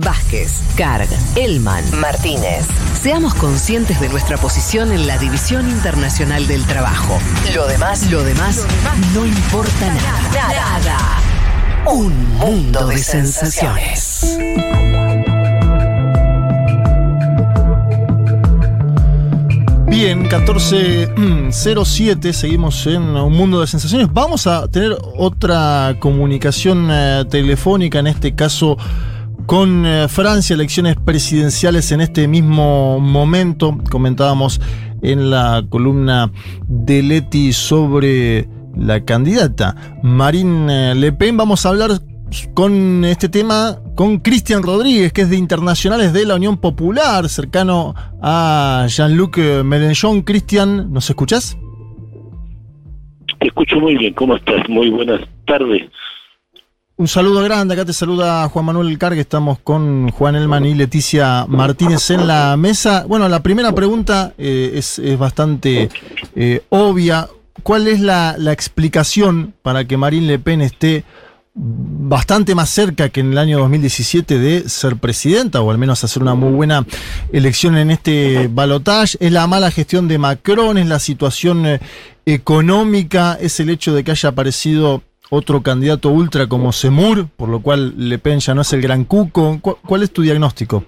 Vázquez, Carg, Elman, Martínez. Seamos conscientes de nuestra posición en la División Internacional del Trabajo. Lo demás, lo demás, no importa nada. Nada. Un mundo de sensaciones. Bien, 14.07, seguimos en un mundo de sensaciones. Vamos a tener otra comunicación eh, telefónica, en este caso con eh, Francia, elecciones presidenciales en este mismo momento. Comentábamos en la columna de Leti sobre la candidata Marine Le Pen. Vamos a hablar con este tema con Cristian Rodríguez, que es de Internacionales de la Unión Popular, cercano a Jean-Luc Mélenchon. Cristian, ¿nos escuchás? Te escucho muy bien, ¿cómo estás? Muy buenas tardes. Un saludo grande, acá te saluda Juan Manuel Cargue, estamos con Juan Elman y Leticia Martínez en la mesa. Bueno, la primera pregunta eh, es, bastante eh, obvia. ¿Cuál es la, la, explicación para que Marine Le Pen esté bastante más cerca que en el año 2017 de ser presidenta o al menos hacer una muy buena elección en este balotaje? ¿Es la mala gestión de Macron? ¿Es la situación eh, económica? ¿Es el hecho de que haya aparecido otro candidato ultra como Semur, por lo cual Le Pen ya no es el gran cuco. ¿Cuál es tu diagnóstico?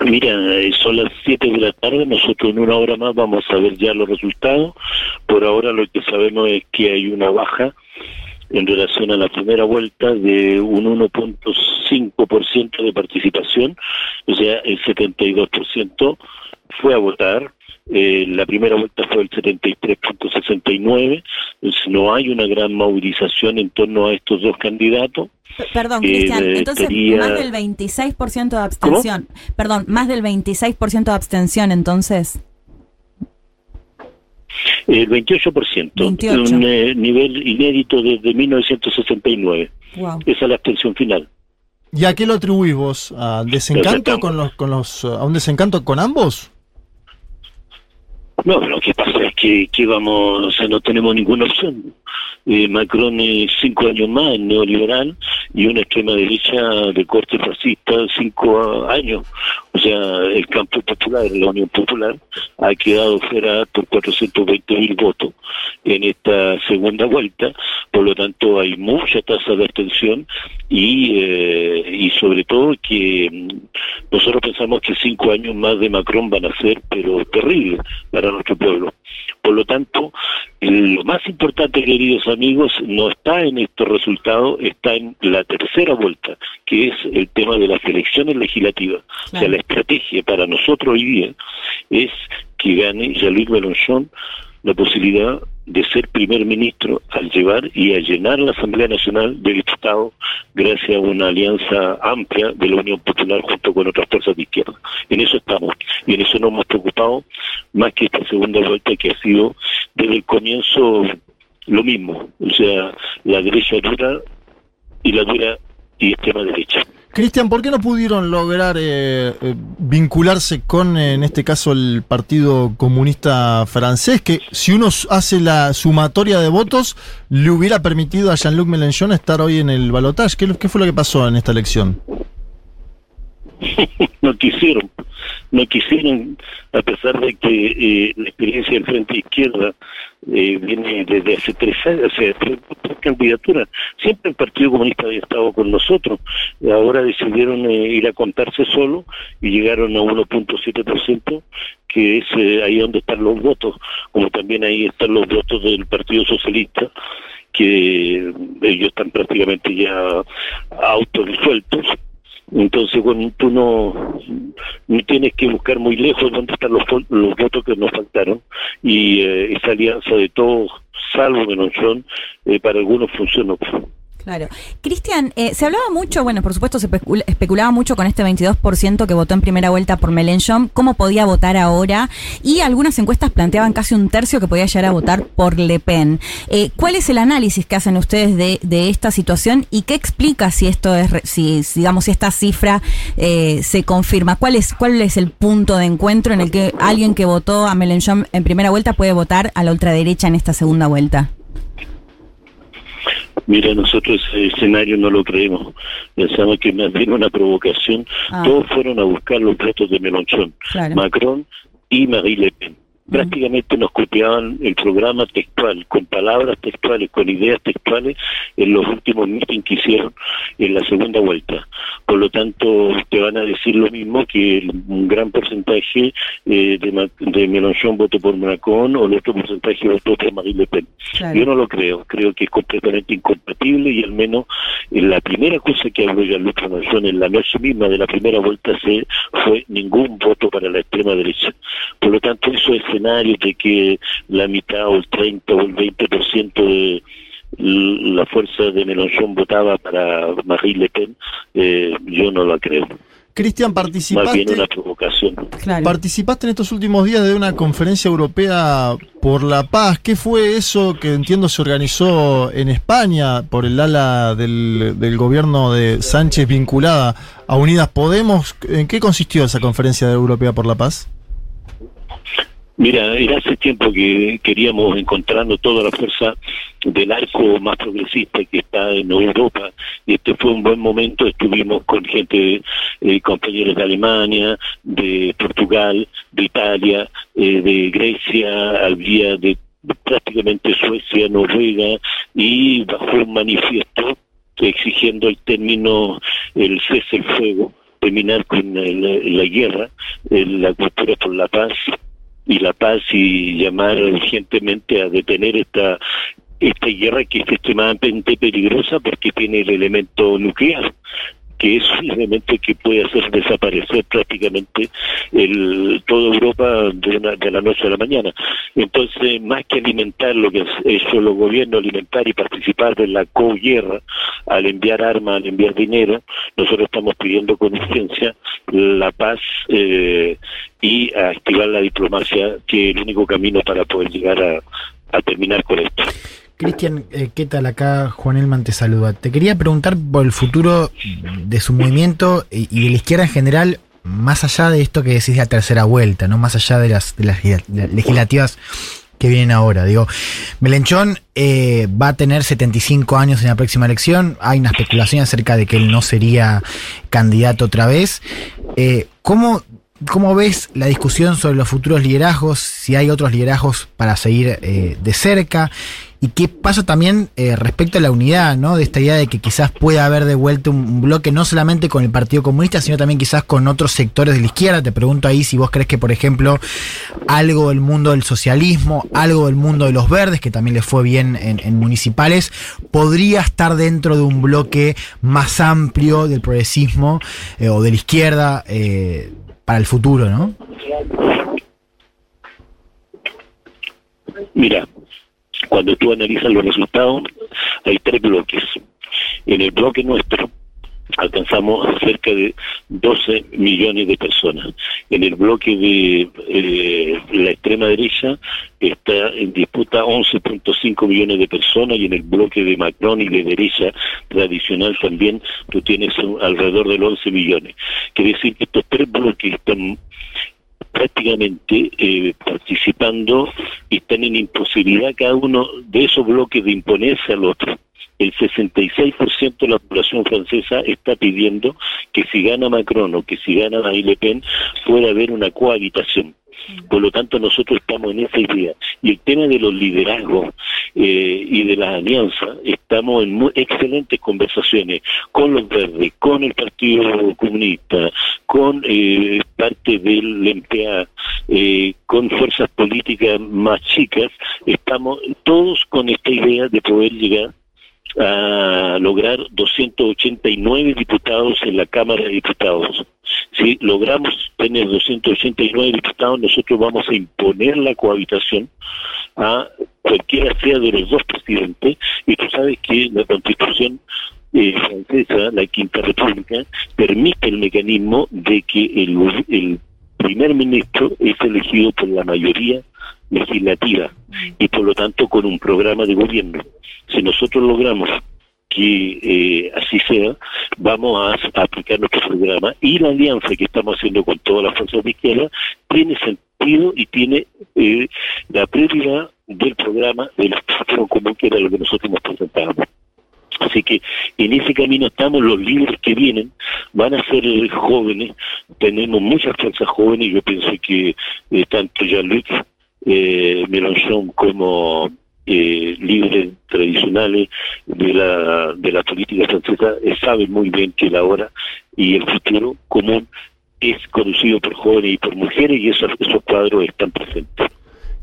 Mira, son las 7 de la tarde, nosotros en una hora más vamos a ver ya los resultados. Por ahora lo que sabemos es que hay una baja en relación a la primera vuelta de un 1.5% de participación, o sea, el 72% fue a votar, eh, la primera vuelta fue el 73.69, no hay una gran movilización en torno a estos dos candidatos. Perdón, Cristian, eh, entonces más del 26% de abstención. Perdón, más del 26% de abstención entonces. El 28%, 28. un eh, nivel inédito desde 1969. Wow. Esa es la abstención final. ¿Y a qué lo atribuís vos? ¿A desencanto con los, con los, a un desencanto con ambos? No, lo que pasa es que, que vamos, o sea, no tenemos ninguna opción. Eh, Macron es cinco años más neoliberal y una extrema derecha de corte fascista cinco años. O sea, el campo popular, la Unión Popular, ha quedado fuera por 420 mil votos en esta segunda vuelta. Por lo tanto, hay mucha tasa de abstención y, eh, y sobre todo que mm, nosotros pensamos que cinco años más de Macron van a ser, pero terribles para nuestro pueblo. Por lo tanto, lo más importante, queridos amigos, no está en estos resultados, está en la tercera vuelta, que es el tema de las elecciones legislativas. Claro. O sea, la estrategia para nosotros hoy día es que gane Jean-Luc Mélenchon la posibilidad de ser primer ministro al llevar y a llenar la Asamblea Nacional de Diputados gracias a una alianza amplia de la Unión Popular junto con otras fuerzas de izquierda. En eso estamos y en eso nos hemos preocupado más que esta segunda vuelta que ha sido desde el comienzo lo mismo, o sea, la derecha dura y la dura y extrema derecha. Cristian, ¿por qué no pudieron lograr eh, eh, vincularse con, eh, en este caso, el Partido Comunista Francés? Que si uno hace la sumatoria de votos, le hubiera permitido a Jean-Luc Mélenchon estar hoy en el balotaje. ¿Qué, ¿Qué, fue lo que pasó en esta elección? no quisieron, no quisieron, a pesar de que eh, la experiencia del Frente Izquierda eh, viene desde hace tres años, hace tres, tres, candidaturas. Siempre el Partido Comunista había estado con nosotros. Ahora decidieron eh, ir a contarse solo y llegaron a 1.7%, que es eh, ahí donde están los votos, como también ahí están los votos del Partido Socialista que ellos están prácticamente ya autodisueltos entonces, bueno, tú no, no tienes que buscar muy lejos dónde están los, los votos que nos faltaron y eh, esa alianza de todos, salvo Menonchón, eh, para algunos funcionó. Claro. Cristian, eh, se hablaba mucho, bueno, por supuesto se especulaba mucho con este 22% que votó en primera vuelta por Mélenchon, cómo podía votar ahora, y algunas encuestas planteaban casi un tercio que podía llegar a votar por Le Pen. Eh, ¿Cuál es el análisis que hacen ustedes de, de, esta situación y qué explica si esto es, si digamos, si esta cifra eh, se confirma? ¿Cuál es, ¿Cuál es el punto de encuentro en el que alguien que votó a Mélenchon en primera vuelta puede votar a la ultraderecha en esta segunda vuelta? Mira, nosotros ese escenario no lo creemos. Pensamos que más bien una provocación. Ah. Todos fueron a buscar los votos de Melonchón, Claro. Macron y Marie Le Pen. Prácticamente nos copiaban el programa textual, con palabras textuales, con ideas textuales, en los últimos meetings que hicieron en la segunda vuelta. Por lo tanto, te van a decir lo mismo que un gran porcentaje eh, de, de Mélenchon votó por Macron o el otro porcentaje votó por Marie Le Pen. Claro. Yo no lo creo, creo que es completamente incompatible y al menos en la primera cosa que habló Jean-Luc Mélenchon en la noche misma de la primera vuelta se fue ningún voto para la extrema derecha. Por lo tanto, esos escenarios de que la mitad o el 30 o el 20% de la fuerza de Mélenchon votaba para Marie Le Pen, eh, yo no la creo. Cristian, Más bien participaste, una provocación. Claro. participaste en estos últimos días de una conferencia europea por la paz. ¿Qué fue eso que entiendo se organizó en España por el ala del, del gobierno de Sánchez vinculada a Unidas Podemos? ¿En qué consistió esa conferencia europea por la paz? Mira, era hace tiempo que queríamos encontrarnos toda la fuerza del arco más progresista que está en Europa. Y este fue un buen momento, estuvimos con gente, eh, compañeros de Alemania, de Portugal, de Italia, eh, de Grecia, había de prácticamente Suecia, Noruega y bajo un manifiesto exigiendo el término, el cese el fuego, terminar con el- la guerra, eh, la cultura por la paz y la paz y llamar urgentemente a detener esta esta guerra que es extremadamente peligrosa porque tiene el elemento nuclear que es un que puede hacer desaparecer prácticamente el, toda Europa de, una- de la noche a la mañana. Entonces, más que alimentar lo que han hecho los gobiernos, alimentar y participar de la co-guerra, al enviar armas, al enviar dinero, nosotros estamos pidiendo con urgencia la paz eh, y activar la diplomacia, que es el único camino para poder llegar a terminar con esto. Cristian, eh, ¿qué tal? Acá Juan Elman te saluda. Te quería preguntar por el futuro de su movimiento y de la izquierda en general, más allá de esto que decís de la tercera vuelta, no más allá de las, legislativas que vienen ahora. Digo, Melenchón eh, va a tener 75 años en la próxima elección. Hay una especulación acerca de que él no sería candidato otra vez. Eh, ¿cómo, ¿Cómo ves la discusión sobre los futuros liderazgos? Si hay otros liderazgos para seguir de cerca. ¿Y qué pasa también eh, respecto a la unidad, ¿no? De esta idea de que quizás pueda haber de vuelta un, bloque no solamente con el Partido Comunista, sino también quizás con otros sectores de la izquierda. Te pregunto ahí si vos crees que, por ejemplo, algo del mundo del socialismo, algo del mundo de los verdes, que también les fue bien en, en municipales, podría estar dentro de un bloque más amplio del progresismo eh, o de la izquierda eh, para el futuro, ¿no? Mira, cuando tú analizas los resultados, hay tres bloques. En el bloque nuestro alcanzamos cerca de 12 millones de personas. En el bloque de eh, la extrema derecha está en disputa 11.5 millones de personas y en el bloque de Macron y de derecha tradicional también tú tienes alrededor de los 11 millones. Quiere decir que estos tres bloques están prácticamente eh, participando y están en imposibilidad cada uno de esos bloques de imponerse al otro. El 66% de la población francesa está pidiendo que si gana Macron o que si gana Marine Le Pen pueda haber una cohabitación. Por lo tanto, nosotros estamos en esa idea. Y el tema de los liderazgos eh, y de las alianzas, estamos en muy excelentes conversaciones con los verdes, con el Partido Comunista, con eh, parte del MPA, eh, con fuerzas políticas más chicas. Estamos todos con esta idea de poder llegar a lograr 289 diputados en la Cámara de Diputados. Si logramos tener 289 diputados, nosotros vamos a imponer la cohabitación a cualquiera sea de los dos presidentes, y tú sabes que la Constitución eh, francesa, la Quinta República, permite el mecanismo de que el, el primer ministro es elegido por la mayoría legislativa y por lo tanto con un programa de gobierno. Si nosotros logramos que eh, así sea, vamos a, aplicar nuestro programa y la alianza que estamos haciendo con todas las fuerzas de tiene sentido y tiene eh, la prioridad del programa del futuro común que era lo que nosotros nos presentábamos. Así que en ese camino estamos, los líderes que vienen van a ser jóvenes, tenemos muchas fuerzas jóvenes, yo pienso que eh, tanto Jean-Luc eh, Mélenchon como eh, líderes tradicionales de la, de la política francesa eh, saben muy bien que la hora y el futuro común es conducido por jóvenes y por mujeres y esos, esos cuadros están presentes.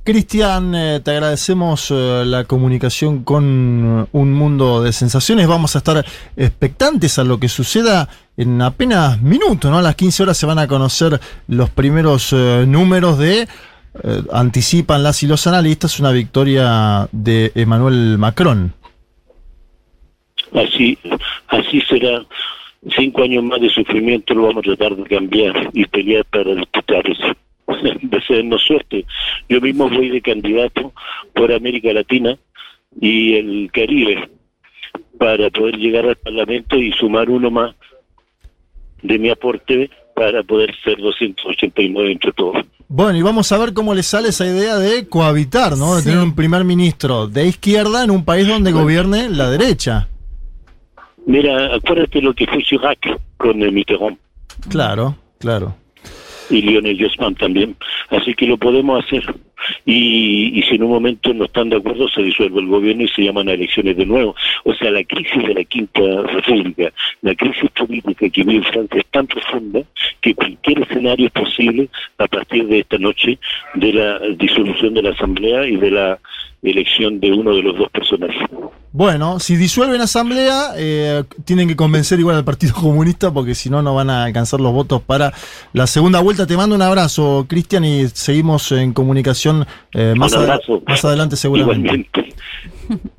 Cristian, eh, te agradecemos eh, la comunicación con Un Mundo de Sensaciones. Vamos a estar expectantes a lo que suceda en apenas minutos, ¿no? A las 15 horas se van a conocer los primeros eh, números de, anticipan las y los analistas, una victoria de Emmanuel Macron. Así, así será. Cinco años más de sufrimiento lo vamos a tratar de cambiar y pelear para disputar eso. desearnos suerte. Yo mismo voy de candidato por América Latina y el Caribe para poder llegar al Parlamento y sumar uno más de mi aporte para poder ser 289 entre todos. Bueno, y vamos a ver cómo le sale esa idea de cohabitar, ¿no? De tener un primer ministro de izquierda en un país donde gobierne la derecha. Mira, acuérdate lo que fue Chirac con el Mitterrand. Claro, claro y Lionel Jospin también. Así que lo podemos hacer. Y, y, si en un momento no están de acuerdo, se disuelve el gobierno y se llaman a elecciones de nuevo. O sea, la crisis de la Quinta República, la crisis política que vive Francia es tan profunda que cualquier escenario es posible a partir de esta noche de la disolución de la Asamblea y de la elección de uno de los dos personajes. Bueno, si disuelven asamblea, eh, tienen que convencer igual al Partido Comunista porque si no, no van a alcanzar los votos para la segunda vuelta. Te mando un abrazo, Cristian, y seguimos en comunicación eh, más, más adelante seguramente.